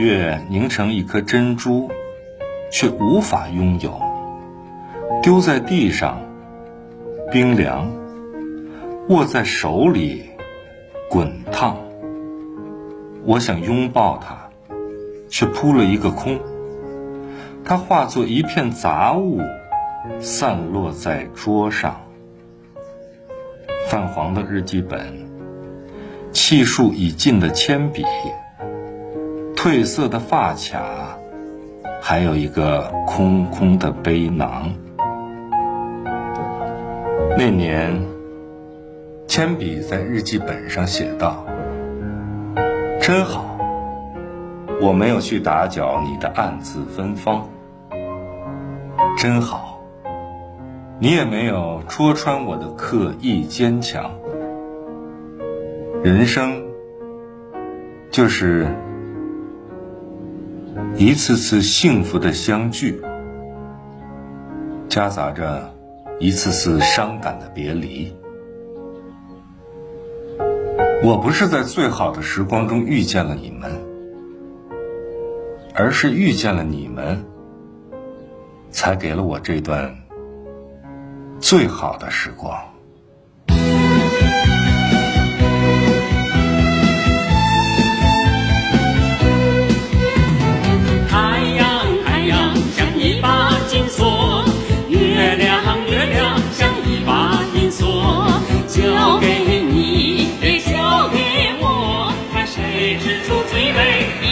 月凝成一颗珍珠，却无法拥有。丢在地上，冰凉；握在手里，滚烫。我想拥抱它，却扑了一个空。它化作一片杂物，散落在桌上。泛黄的日记本，气数已尽的铅笔。褪色的发卡，还有一个空空的背囊。那年，铅笔在日记本上写道：“真好，我没有去打搅你的暗自芬芳。真好，你也没有戳穿我的刻意坚强。人生，就是。”一次次幸福的相聚，夹杂着一次次伤感的别离。我不是在最好的时光中遇见了你们，而是遇见了你们，才给了我这段最好的时光。是出最美的。